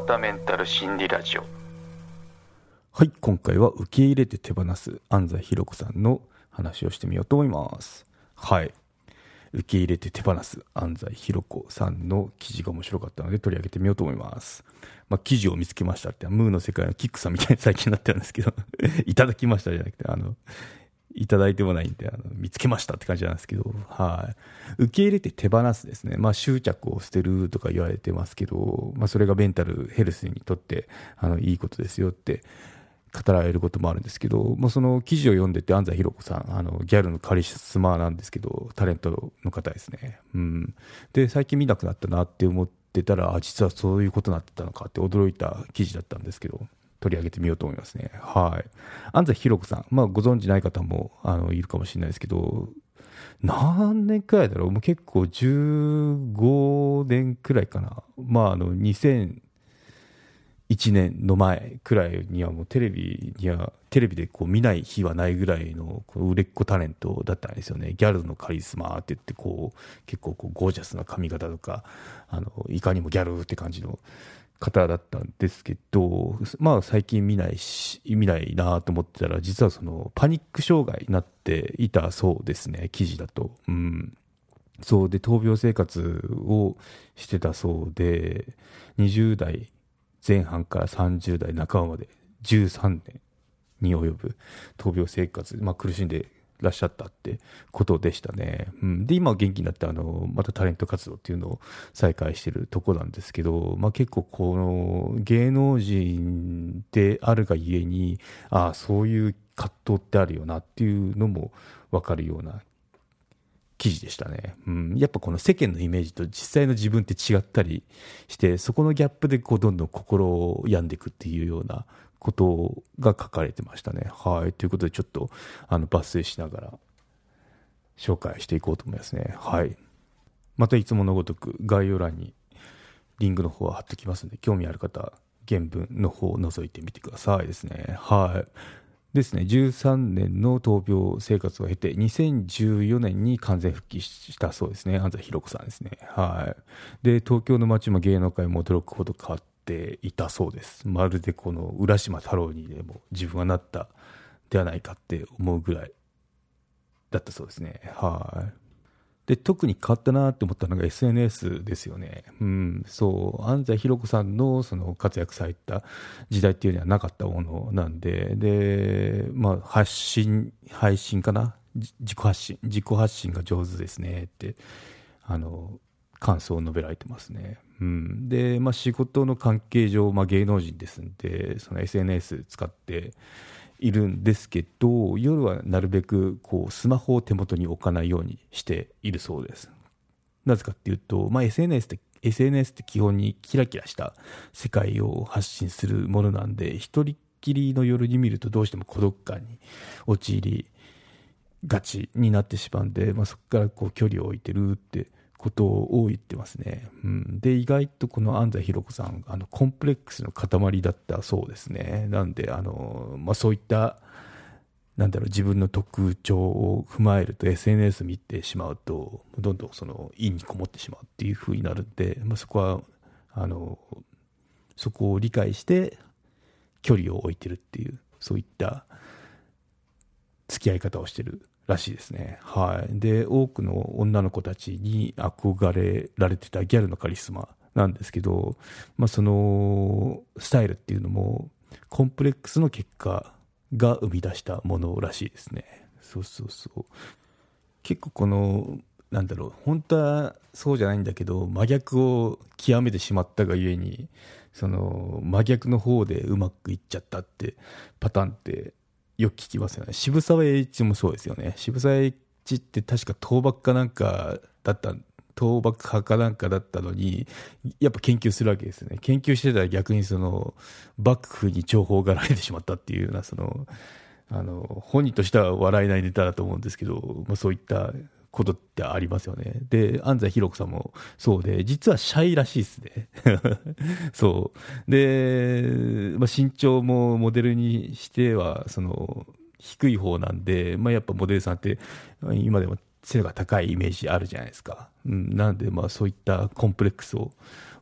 川田メンタル心理ラジオ。はい今回は受け入れて手放す安西ひろ子さんの話をしてみようと思います。はい。受け入れて手放す安西ひろ子さんの記事が面白かったので取り上げてみようと思います。まあ、記事を見つけましたって、ムーの世界のキックさんみたいに最近なってるんですけど。いただきましたじゃなくて、あの、いただいてもないんで、あの見つけましたって感じなんですけど、はい。受け入れて手放すですね。まあ、執着を捨てるとか言われてますけど、まあ、それがメンタルヘルスにとって、あの、いいことですよって語られることもあるんですけど、まあ、その記事を読んでて、安西ひろ子さん、あの、ギャルのカリスマなんですけど、タレントの方ですね。うん。で、最近見なくなったなって思ってたら、あ、実はそういうことになってたのかって驚いた記事だったんですけど、取り上げてみようと思いますね。はい。安西ひろ子さん、まあご存知ない方もあのいるかもしれないですけど、何年くらいだろう？もう結構15年くらいかな。まああの2001年の前くらいにはもうテレビには、テレビでこう見ない日はないぐらいの売れっ子タレントだったんですよね。ギャルのカリスマって言ってこう結構こうゴージャスな髪型とか、あのいかにもギャルって感じの方だったんですけど、まあ最近見ないし、見ないなと思ってたら、実はそのパニック障害になっていたそうですね、記事だと。うん。そうで、闘病生活をしてたそうで、20代前半から30代半ばまで13年に及ぶ闘病生活、まあ苦しんでらっしゃったってことでしたね。うん、で、今は元気になって、あの、またタレント活動っていうのを再開してるとこなんですけど、まあ結構この芸能人であるがゆえに、ああ、そういう葛藤ってあるよなっていうのもわかるような記事でしたね。うん。やっぱこの世間のイメージと実際の自分って違ったりして、そこのギャップでこうどんどん心を病んでいくっていうようなことが書かれてましたね。はい。ということで、ちょっと、あの、抜粋しながら、紹介していこうと思いますね。はい。またいつものごとく概要欄にリンクの方は貼ってきますので、興味ある方、原文の方を覗いてみてくださいですね。はい。ですね、13年の闘病生活を経て、2014年に完全復帰したそうですね、安西ひろ子さんですね。はい。で、東京の街も芸能界も驚くほど変わっていたそうです。まるでこの浦島太郎にでも自分はなったではないかって思うぐらいだったそうですね。はい。で特に変わったなって思ったのが SNS ですよね。うん、そう。安西ひろ子さんのその活躍された時代っていうのはなかったものなんで、で、まあ、発信、配信かな？自己発信、自己発信が上手ですねって、あの、感想を述べられてますね。うん、で、まあ、仕事の関係上、まあ、芸能人ですんでその SNS 使っているんですけど夜はなるべくこうスマホを手元に置かないようにしているそうです。なぜかっていうと、まあ、SNS って SNS って基本にキラキラした世界を発信するものなんで一人っきりの夜に見るとどうしても孤独感に陥りがちになってしまうんで、まあ、そこからこう距離を置いてるってことを言ってますね。うん、で、意外とこの安西ひろ子さん、あの、コンプレックスの塊だったそうですね。なんで、あの、まあ、そういった、なんだろう、自分の特徴を踏まえると SNS 見てしまうと、どんどんその、陰にこもってしまうっていう風になるんで、まあ、そこは、あの、そこを理解して、距離を置いてるっていう、そういった付き合い方をしてるらしいですね。はい。で、多くの女の子たちに憧れられてたギャルのカリスマなんですけど、まあ、そのスタイルっていうのも、コンプレックスの結果が生み出したものらしいですね。そうそうそう。結構この、なんだろう、本当はそうじゃないんだけど、真逆を極めてしまったがゆえに、その真逆の方でうまくいっちゃったってパターンってよく聞きますよね。渋沢栄一もそうですよね。渋沢栄一って確か倒幕かなんかだった、倒幕派かなんかだったのに、やっぱ研究するわけですね。研究してたら逆にその、幕府に重宝がられてしまったっていうような、その、あの、本人としては笑えないネタだと思うんですけど、まあ、そういったことってありますよね。で、安西弘子さんもそうで、実はシャイらしいですね。そう。で、まあ、身長もモデルにしては、その、低い方なんで、まあ、やっぱモデルさんって今でも背が高いイメージあるじゃないですか。うん、なので、まあ、そういったコンプレックスを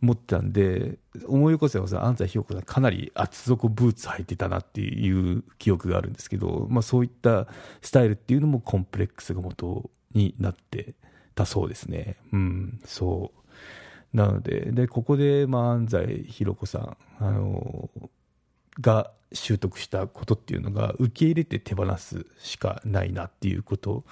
持ってたんで、思い起こせばさ、安西ひろ子さん、かなり厚底ブーツ履いてたなっていう記憶があるんですけど、まあ、そういったスタイルっていうのもコンプレックスが元になってたそうですね。うん、そう。なので、で、ここで、まあ、安西ひろ子さん、あの、が習得したことっていうのが、受け入れて手放すしかないなっていうこと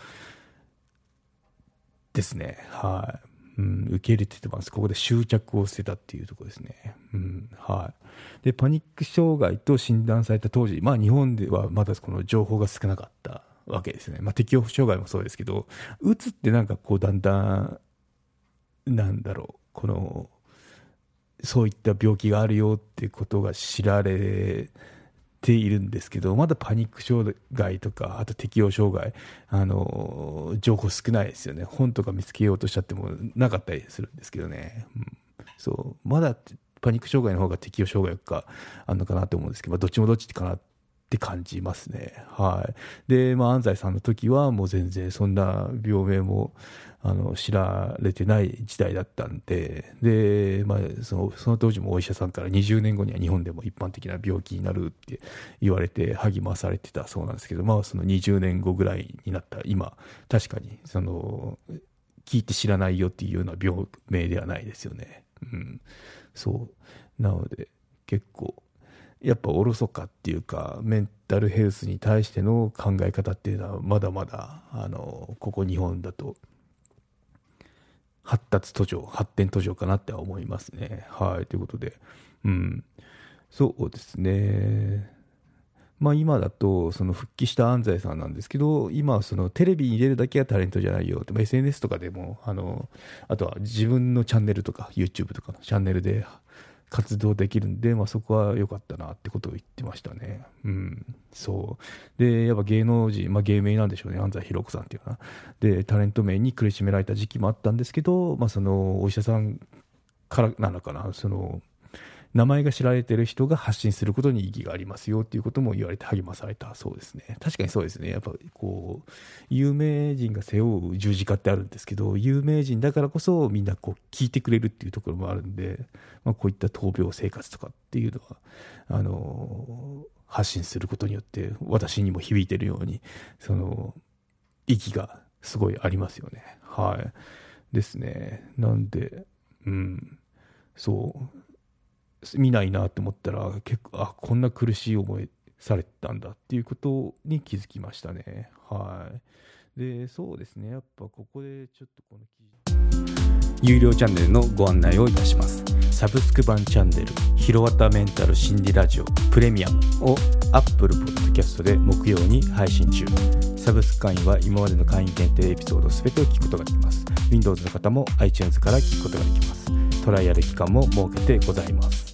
ですね。はい。うん、受け入れててます。ここで執着を捨てたっていうとこですね。うん、はい。で、パニック障害と診断された当時、まあ日本ではまだこの情報が少なかったわけですね。まあ適応障害もそうですけど、うつってなんかこうだんだん、なんだろう、この、そういった病気があるよってことが知られているんですけど、まだパニック障害とか、あと適応障害、あの、情報少ないですよね。本とか見つけようとしちゃってもなかったりするんですけどね。うん、そう。まだパニック障害の方が適応障害かあるのかなと思うんですけど、まあ、どっちもどっちかなって感じますね。はい。で、まあ、安西さんの時はもう全然そんな病名も、あの知られてない時代だったんでで、まあ、そのその当時もお医者さんから20年後には日本でも一般的な病気になるって言われて励まされてたそうなんですけど、まあ、その20年後ぐらいになった今確かにその聞いて知らないよっていうような病名ではないですよね。うん、そうなので結構やっぱおろそかっていうかメンタルヘルスに対しての考え方っていうのはまだまだあのここ日本だと発達途上、発展途上かなっては思いますね。はい。ということで、うん。そうですね。まあ今だと、その復帰した安西さんなんですけど、今はそのテレビに出るだけはタレントじゃないよって、まあ、SNS とかでも、あの、あとは自分のチャンネルとか、YouTube とかのチャンネルで活動できるんで、まあ、そこは良かったなってことを言ってましたね。うん、そう。で、やっぱ芸能人、まあ、芸名なんでしょうね、安西ひろ子さんっていうかな。で、タレント名に苦しめられた時期もあったんですけど、まあ、そのお医者さんからなのかな、その、名前が知られてる人が発信することに意義がありますよっていうことも言われて励まされたそうですね。確かにそうですね。やっぱこう、有名人が背負う十字架ってあるんですけど、有名人だからこそみんなこう聞いてくれるっていうところもあるんで、まあ、こういった闘病生活とかっていうのは、あの、発信することによって私にも響いてるように、その、意義がすごいありますよね。はい。ですね。なんで、うん。そう。見ないなと思ったら結構あこんな苦しい思いされてたんだっていうことに気づきましたね。はい。でそうですね。やっぱここでちょっとこの有料チャンネルのご案内をいたします。サブスク版チャンネル「ひろわたメンタル心理ラジオプレミアム」を Apple Podcast で木曜に配信中。サブスク会員は今までの会員限定エピソード全てを聞くことができます。Windows の方も iTunes から聞くことができます。トライアル期間も設けてございます